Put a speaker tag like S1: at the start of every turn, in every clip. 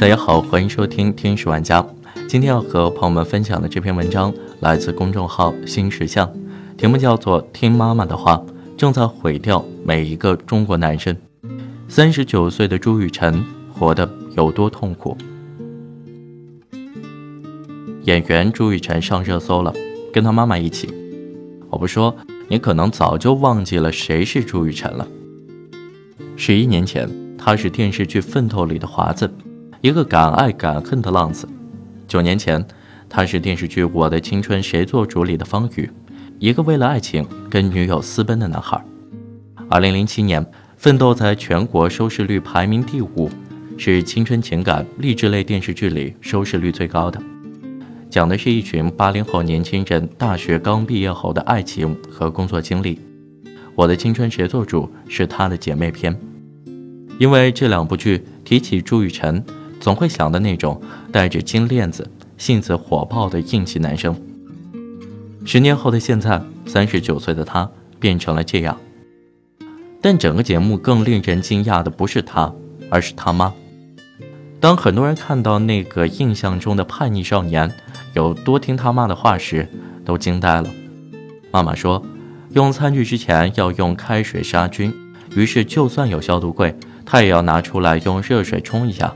S1: 大家好，欢迎收听天使玩家。今天要和朋友们分享的这篇文章来自公众号新石像，题目叫做《听妈妈的话正在毁掉每一个中国男生》。三十九岁的朱雨辰活得有多痛苦？演员朱雨辰上热搜了，跟他妈妈一起。我不说，你可能早就忘记了谁是朱雨辰了。十一年前，他是电视剧《奋斗》里的华子，一个敢爱敢恨的浪子。九年前，他是电视剧《我的青春谁做主》里的方宇，一个为了爱情跟女友私奔的男孩。二零零七年，《奋斗》在全国收视率排名第五，是青春情感励志类电视剧里收视率最高的，讲的是一群八零后年轻人大学刚毕业后的爱情和工作经历。《我的青春谁做主》是他的姐妹篇。因为这两部剧提起朱雨辰，总会想的那种带着金链子、性子火爆的硬气男生。十年后的现在，三十九岁的他变成了这样。但整个节目更令人惊讶的不是他，而是他妈。当很多人看到那个印象中的叛逆少年有多听他妈的话时，都惊呆了。妈妈说，用餐具之前要用开水杀菌，于是就算有消毒柜。他也要拿出来用热水冲一下。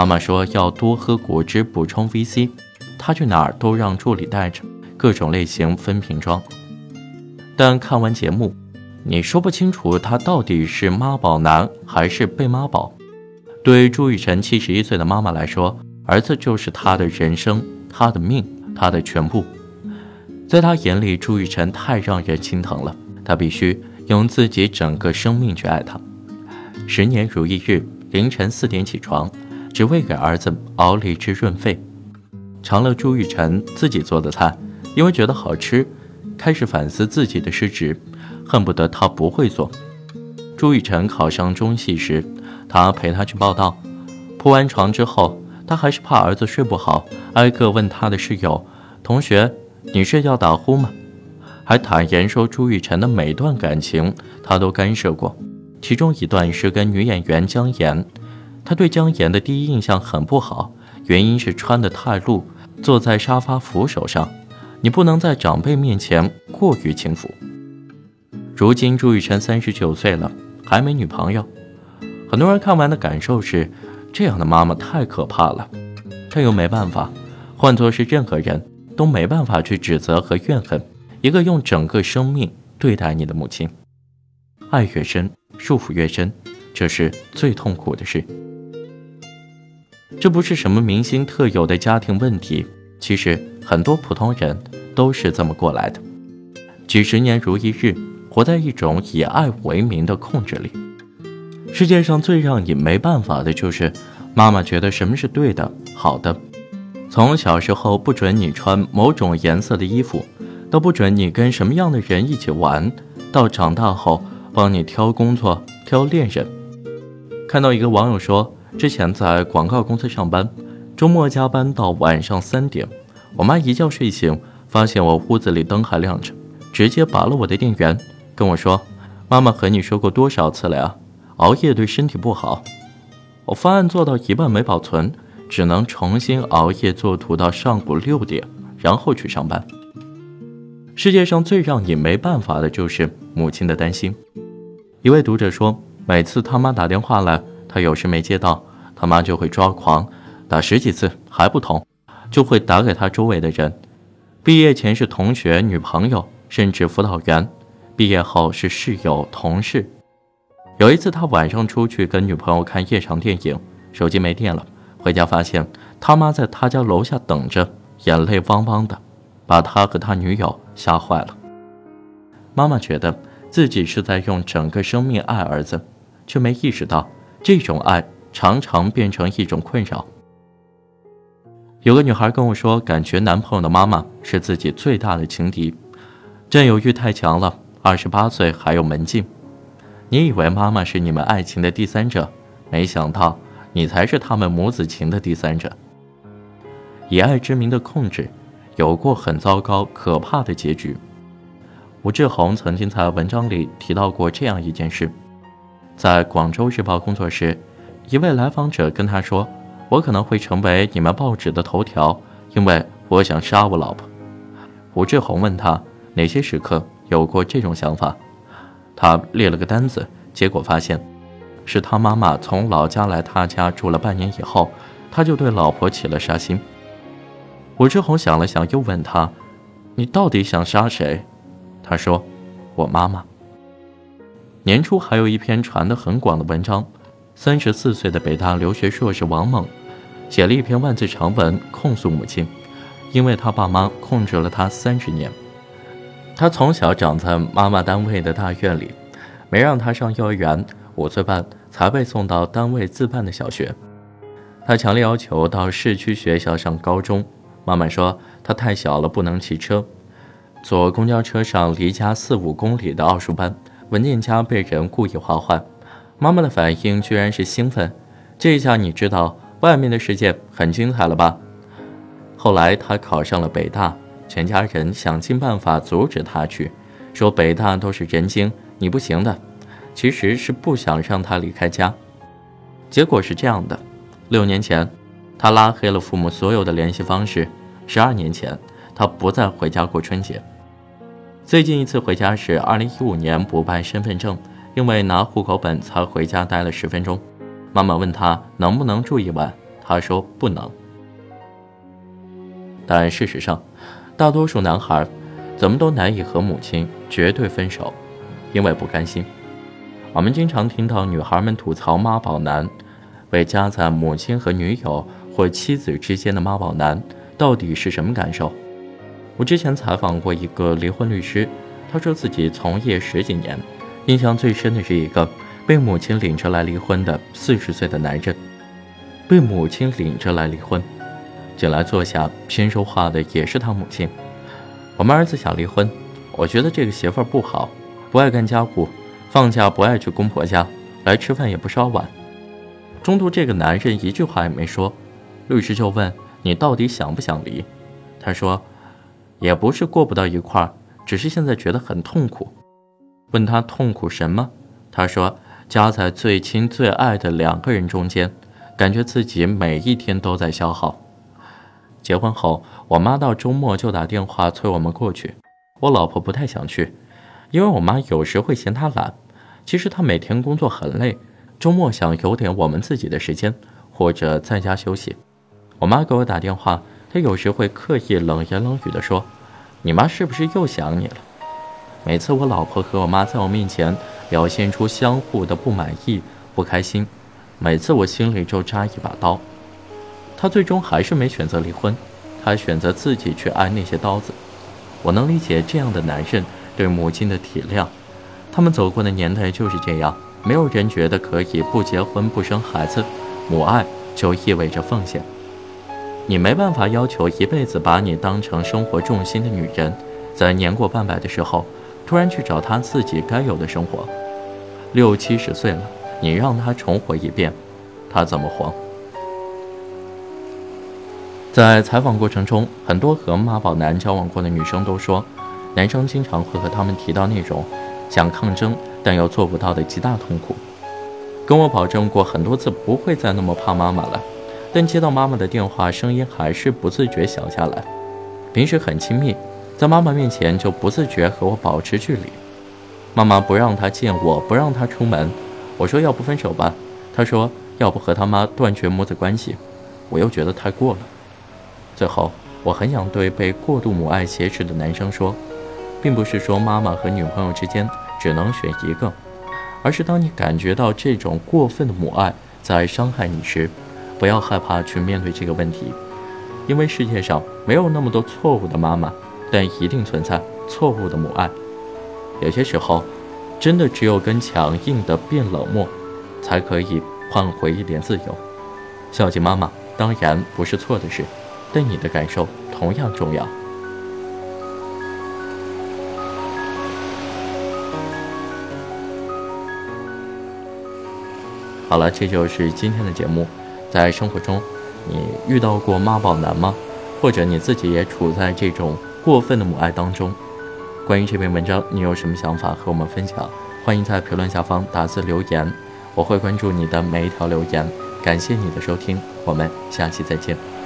S1: 妈妈说要多喝果汁补充 VC，他去哪儿都让助理带着，各种类型分瓶装。但看完节目，你说不清楚他到底是妈宝男还是被妈宝。对朱雨辰七十一岁的妈妈来说，儿子就是他的人生，他的命，他的全部。在他眼里，朱雨辰太让人心疼了，他必须用自己整个生命去爱他。十年如一日，凌晨四点起床，只为给儿子熬梨汁润肺。尝了朱雨辰自己做的菜，因为觉得好吃，开始反思自己的失职，恨不得他不会做。朱雨辰考上中戏时，他陪他去报道。铺完床之后，他还是怕儿子睡不好，挨个问他的室友、同学：“你睡觉打呼吗？”还坦言说，朱雨辰的每段感情他都干涉过。其中一段是跟女演员姜妍，他对姜妍的第一印象很不好，原因是穿得太露，坐在沙发扶手上，你不能在长辈面前过于轻浮。如今朱雨辰三十九岁了，还没女朋友，很多人看完的感受是，这样的妈妈太可怕了，这又没办法，换作是任何人都没办法去指责和怨恨一个用整个生命对待你的母亲，爱越深。束缚越深，这是最痛苦的事。这不是什么明星特有的家庭问题，其实很多普通人都是这么过来的。几十年如一日，活在一种以爱为名的控制里。世界上最让你没办法的就是，妈妈觉得什么是对的、好的。从小时候不准你穿某种颜色的衣服，都不准你跟什么样的人一起玩，到长大后。帮你挑工作、挑恋人。看到一个网友说，之前在广告公司上班，周末加班到晚上三点，我妈一觉睡醒，发现我屋子里灯还亮着，直接拔了我的电源，跟我说：“妈妈和你说过多少次了呀？熬夜对身体不好。”我方案做到一半没保存，只能重新熬夜做图到上午六点，然后去上班。世界上最让你没办法的就是母亲的担心。一位读者说，每次他妈打电话来，他有时没接到，他妈就会抓狂，打十几次还不通，就会打给他周围的人。毕业前是同学、女朋友，甚至辅导员；毕业后是室友、同事。有一次，他晚上出去跟女朋友看夜场电影，手机没电了，回家发现他妈在他家楼下等着，眼泪汪汪的。把他和他女友吓坏了。妈妈觉得自己是在用整个生命爱儿子，却没意识到这种爱常常变成一种困扰。有个女孩跟我说，感觉男朋友的妈妈是自己最大的情敌，占有欲太强了。二十八岁还有门禁，你以为妈妈是你们爱情的第三者，没想到你才是他们母子情的第三者。以爱之名的控制。有过很糟糕、可怕的结局。吴志红曾经在文章里提到过这样一件事：在广州日报工作时，一位来访者跟他说：“我可能会成为你们报纸的头条，因为我想杀我老婆。胡志宏问他哪些时刻有过这种想法，他列了个单子，结果发现，是他妈妈从老家来他家住了半年以后，他就对老婆起了杀心。胡志宏想了想，又问他：“你到底想杀谁？”他说：“我妈妈。”年初还有一篇传得很广的文章，三十四岁的北大留学硕士王猛。写了一篇万字长文控诉母亲，因为他爸妈控制了他三十年。他从小长在妈妈单位的大院里，没让他上幼儿园，五岁半才被送到单位自办的小学。他强烈要求到市区学校上高中，妈妈说他太小了不能骑车。坐公交车上离家四五公里的奥数班，文件夹被人故意划坏，妈妈的反应居然是兴奋。这下你知道。外面的世界很精彩了吧？后来他考上了北大，全家人想尽办法阻止他去，说北大都是人精，你不行的。其实是不想让他离开家。结果是这样的：六年前，他拉黑了父母所有的联系方式；十二年前，他不再回家过春节。最近一次回家是二零一五年补办身份证，因为拿户口本才回家待了十分钟。妈妈问他能不能住一晚，他说不能。但事实上，大多数男孩怎么都难以和母亲绝对分手，因为不甘心。我们经常听到女孩们吐槽妈宝男，被夹在母亲和女友或妻子之间的妈宝男到底是什么感受？我之前采访过一个离婚律师，他说自己从业十几年，印象最深的是一个。被母亲领着来离婚的四十岁的男人，被母亲领着来离婚，进来坐下，先说话的也是他母亲。我们儿子想离婚，我觉得这个媳妇不好，不爱干家务，放假不爱去公婆家，来吃饭也不烧碗。中途这个男人一句话也没说，律师就问你到底想不想离？他说，也不是过不到一块儿，只是现在觉得很痛苦。问他痛苦什么？他说。夹在最亲最爱的两个人中间，感觉自己每一天都在消耗。结婚后，我妈到周末就打电话催我们过去。我老婆不太想去，因为我妈有时会嫌她懒。其实她每天工作很累，周末想有点我们自己的时间，或者在家休息。我妈给我打电话，他有时会刻意冷言冷语地说：“你妈是不是又想你了？”每次我老婆和我妈在我面前。表现出相互的不满意、不开心，每次我心里就扎一把刀。他最终还是没选择离婚，他选择自己去挨那些刀子。我能理解这样的男人对母亲的体谅，他们走过的年代就是这样，没有人觉得可以不结婚不生孩子，母爱就意味着奉献。你没办法要求一辈子把你当成生活重心的女人，在年过半百的时候，突然去找她自己该有的生活。六七十岁了，你让他重活一遍，他怎么活？在采访过程中，很多和妈宝男交往过的女生都说，男生经常会和他们提到那种想抗争但又做不到的极大痛苦。跟我保证过很多次不会再那么怕妈妈了，但接到妈妈的电话，声音还是不自觉小下来。平时很亲密，在妈妈面前就不自觉和我保持距离。妈妈不让他见我，不让他出门。我说要不分手吧，他说要不和他妈断绝母子关系。我又觉得太过了。最后，我很想对被过度母爱挟持的男生说，并不是说妈妈和女朋友之间只能选一个，而是当你感觉到这种过分的母爱在伤害你时，不要害怕去面对这个问题，因为世界上没有那么多错误的妈妈，但一定存在错误的母爱。有些时候，真的只有跟强硬的变冷漠，才可以换回一点自由。孝敬妈妈当然不是错的事，但你的感受同样重要。好了，这就是今天的节目。在生活中，你遇到过妈宝男吗？或者你自己也处在这种过分的母爱当中？关于这篇文章，你有什么想法和我们分享？欢迎在评论下方打字留言，我会关注你的每一条留言。感谢你的收听，我们下期再见。